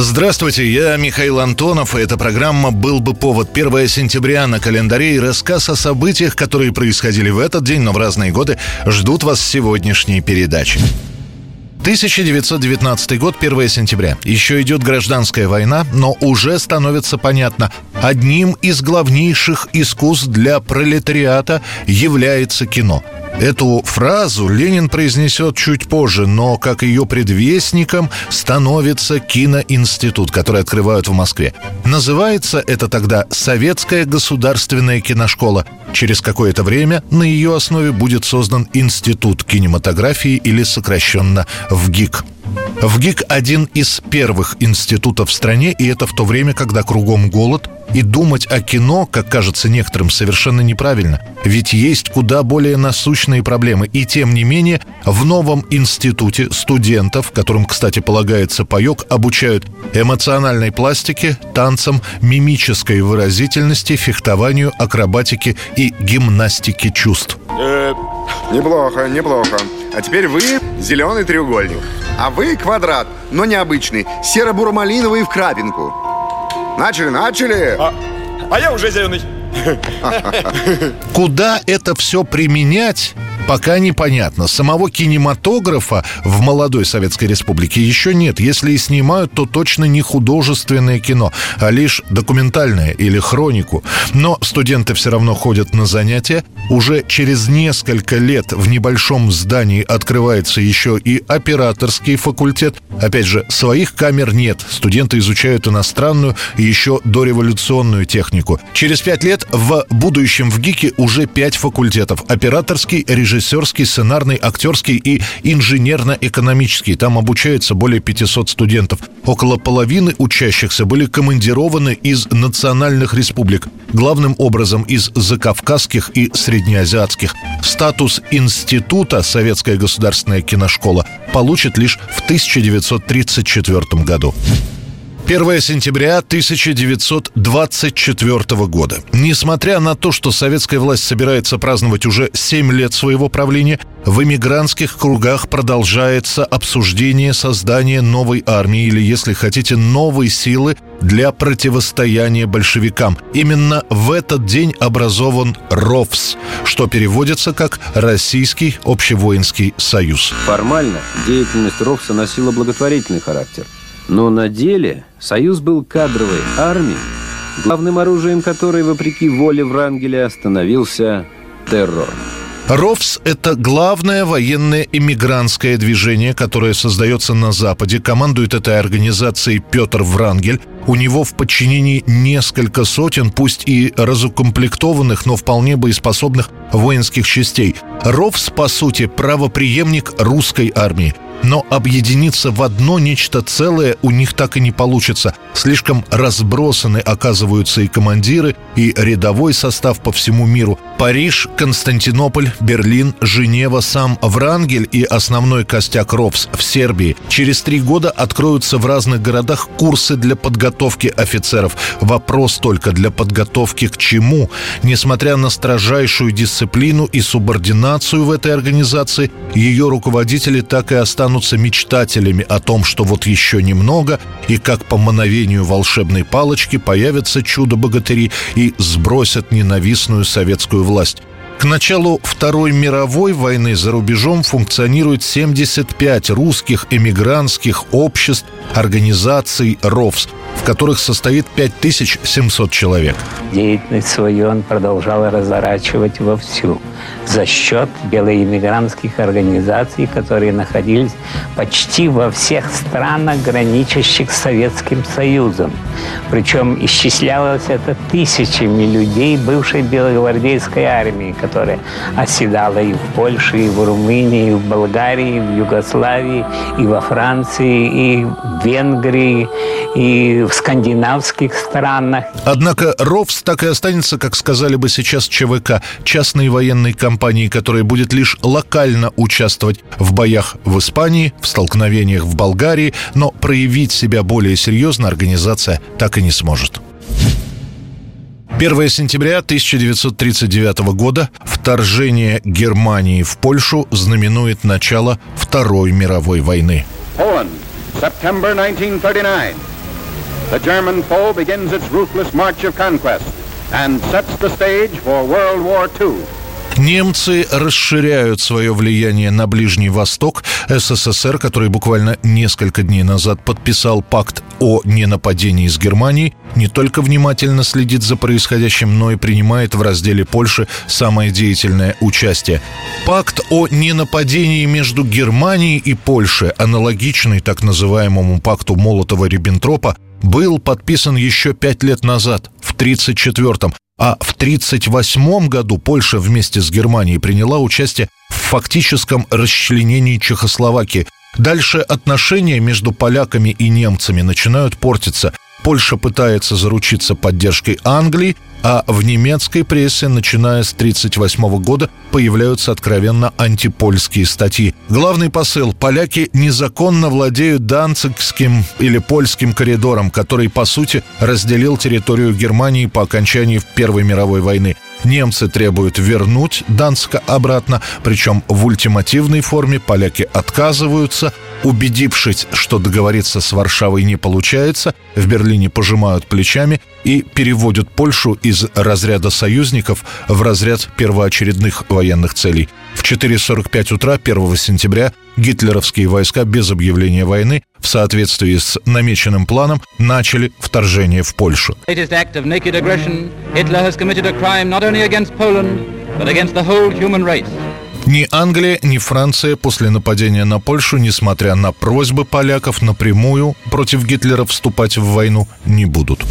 Здравствуйте, я Михаил Антонов, и эта программа «Был бы повод» 1 сентября на календаре и рассказ о событиях, которые происходили в этот день, но в разные годы, ждут вас сегодняшней передаче. 1919 год, 1 сентября. Еще идет гражданская война, но уже становится понятно, одним из главнейших искусств для пролетариата является кино – Эту фразу Ленин произнесет чуть позже, но как ее предвестником становится киноинститут, который открывают в Москве. Называется это тогда Советская государственная киношкола. Через какое-то время на ее основе будет создан Институт кинематографии или сокращенно ВГИК. ВГИК – один из первых институтов в стране, и это в то время, когда кругом голод, и думать о кино, как кажется некоторым, совершенно неправильно. Ведь есть куда более насущные проблемы. И тем не менее, в новом институте студентов, которым, кстати, полагается паек, обучают эмоциональной пластике, танцам, мимической выразительности, фехтованию, акробатике и гимнастике чувств. Э, неплохо, неплохо. А теперь вы зеленый треугольник. А вы квадрат, но необычный, серо-буромалиновый в крапинку. Начали, начали! А, а я уже зеленый. Куда это все применять? Пока непонятно. Самого кинематографа в молодой Советской Республике еще нет. Если и снимают, то точно не художественное кино, а лишь документальное или хронику. Но студенты все равно ходят на занятия. Уже через несколько лет в небольшом здании открывается еще и операторский факультет. Опять же, своих камер нет. Студенты изучают иностранную и еще дореволюционную технику. Через пять лет в будущем в ГИКе уже пять факультетов. Операторский, режиссер режиссерский, сценарный, актерский и инженерно-экономический. Там обучается более 500 студентов. Около половины учащихся были командированы из национальных республик, главным образом из закавказских и среднеазиатских. Статус института Советская государственная киношкола получит лишь в 1934 году. 1 сентября 1924 года. Несмотря на то, что советская власть собирается праздновать уже 7 лет своего правления, в эмигрантских кругах продолжается обсуждение создания новой армии или, если хотите, новой силы для противостояния большевикам. Именно в этот день образован РОВС, что переводится как «Российский общевоинский союз». Формально деятельность РОВСа носила благотворительный характер – но на деле Союз был кадровой армией, главным оружием которой, вопреки воле Врангеля, становился террор. РОВС – это главное военное иммигрантское движение, которое создается на Западе. Командует этой организацией Петр Врангель. У него в подчинении несколько сотен, пусть и разукомплектованных, но вполне боеспособных воинских частей. РОВС, по сути, правоприемник русской армии – но объединиться в одно нечто целое у них так и не получится. Слишком разбросаны оказываются и командиры, и рядовой состав по всему миру. Париж, Константинополь, Берлин, Женева, сам Врангель и основной костяк РОВС в Сербии. Через три года откроются в разных городах курсы для подготовки офицеров. Вопрос только для подготовки к чему? Несмотря на строжайшую дисциплину и субординацию в этой организации, ее руководители так и останутся останутся мечтателями о том, что вот еще немного, и как по мановению волшебной палочки появятся чудо-богатыри и сбросят ненавистную советскую власть. К началу Второй мировой войны за рубежом функционирует 75 русских эмигрантских обществ, организаций РОВС, в которых состоит 5700 человек. Деятельность свою он продолжал разворачивать вовсю за счет белоиммигрантских организаций, которые находились почти во всех странах, граничащих с Советским Союзом. Причем исчислялось это тысячами людей бывшей белогвардейской армии, которая оседала и в Польше, и в Румынии, и в Болгарии, и в Югославии, и во Франции, и в Венгрии, и в скандинавских странах. Однако РОВС так и останется, как сказали бы сейчас ЧВК, частной военной компанией, которая будет лишь локально участвовать в боях в Испании, в столкновениях в Болгарии, но проявить себя более серьезно организация так и не сможет. 1 сентября 1939 года вторжение Германии в Польшу знаменует начало Второй мировой войны. Poland, September 1939. The German foe begins its ruthless march of conquest and sets the stage for World War II. Немцы расширяют свое влияние на Ближний Восток. СССР, который буквально несколько дней назад подписал пакт о ненападении с Германией, не только внимательно следит за происходящим, но и принимает в разделе Польши самое деятельное участие. Пакт о ненападении между Германией и Польшей, аналогичный так называемому пакту Молотова-Риббентропа, был подписан еще пять лет назад, в 1934-м, а в 1938 году Польша вместе с Германией приняла участие в фактическом расчленении Чехословакии. Дальше отношения между поляками и немцами начинают портиться. Польша пытается заручиться поддержкой Англии, а в немецкой прессе, начиная с 1938 года, появляются откровенно антипольские статьи. Главный посыл – поляки незаконно владеют Данцигским или Польским коридором, который, по сути, разделил территорию Германии по окончании Первой мировой войны. Немцы требуют вернуть Данска обратно, причем в ультимативной форме поляки отказываются. Убедившись, что договориться с Варшавой не получается, в Берлине пожимают плечами и переводят Польшу из разряда союзников в разряд первоочередных военных целей. В 4.45 утра 1 сентября гитлеровские войска без объявления войны в соответствии с намеченным планом начали вторжение в Польшу. Ни Англия, ни Франция после нападения на Польшу, несмотря на просьбы поляков напрямую против Гитлера вступать в войну, не будут.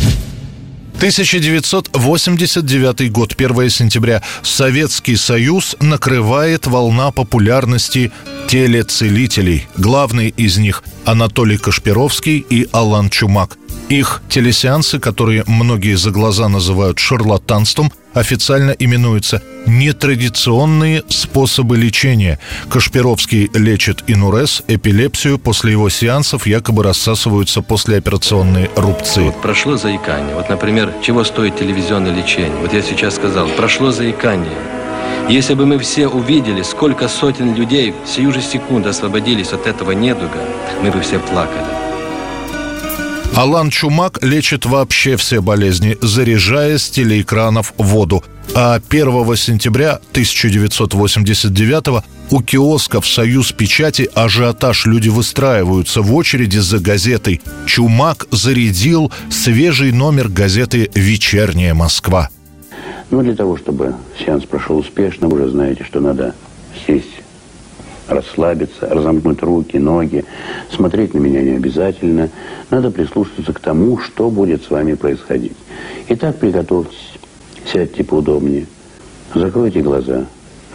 1989 год, 1 сентября. Советский Союз накрывает волна популярности телецелителей. Главный из них Анатолий Кашпировский и Алан Чумак. Их телесеансы, которые многие за глаза называют шарлатанством, официально именуются нетрадиционные способы лечения. Кашпировский лечит инурез, эпилепсию. После его сеансов якобы рассасываются послеоперационные рубцы. Вот прошло заикание. Вот, например, чего стоит телевизионное лечение? Вот я сейчас сказал, прошло заикание. Если бы мы все увидели, сколько сотен людей сию же секунду освободились от этого недуга, мы бы все плакали. Алан Чумак лечит вообще все болезни, заряжая с телеэкранов воду. А 1 сентября 1989 у киосков «Союз печати» ажиотаж. Люди выстраиваются в очереди за газетой. Чумак зарядил свежий номер газеты «Вечерняя Москва». Ну, для того, чтобы сеанс прошел успешно, вы уже знаете, что надо сесть расслабиться, разомкнуть руки, ноги. Смотреть на меня не обязательно. Надо прислушаться к тому, что будет с вами происходить. Итак, приготовьтесь. Сядьте поудобнее. Закройте глаза.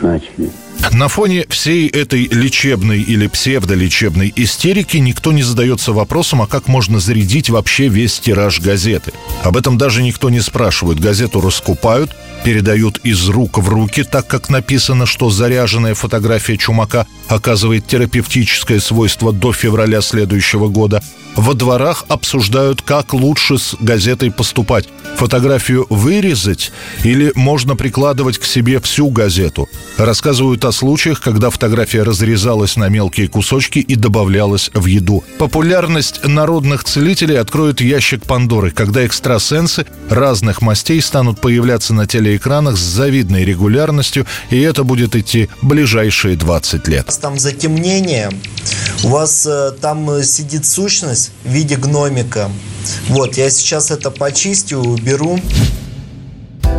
Начали. На фоне всей этой лечебной или псевдолечебной истерики никто не задается вопросом, а как можно зарядить вообще весь тираж газеты. Об этом даже никто не спрашивает. Газету раскупают, передают из рук в руки, так как написано, что заряженная фотография чумака оказывает терапевтическое свойство до февраля следующего года. Во дворах обсуждают, как лучше с газетой поступать. Фотографию вырезать или можно прикладывать к себе всю газету. Рассказывают о случаях, когда фотография разрезалась на мелкие кусочки и добавлялась в еду. Популярность народных целителей откроет ящик Пандоры, когда экстрасенсы разных мастей станут появляться на телеэкранах с завидной регулярностью, и это будет идти ближайшие 20 лет. Там затемнение, у вас э, там сидит сущность в виде гномика. Вот, я сейчас это почистю, уберу.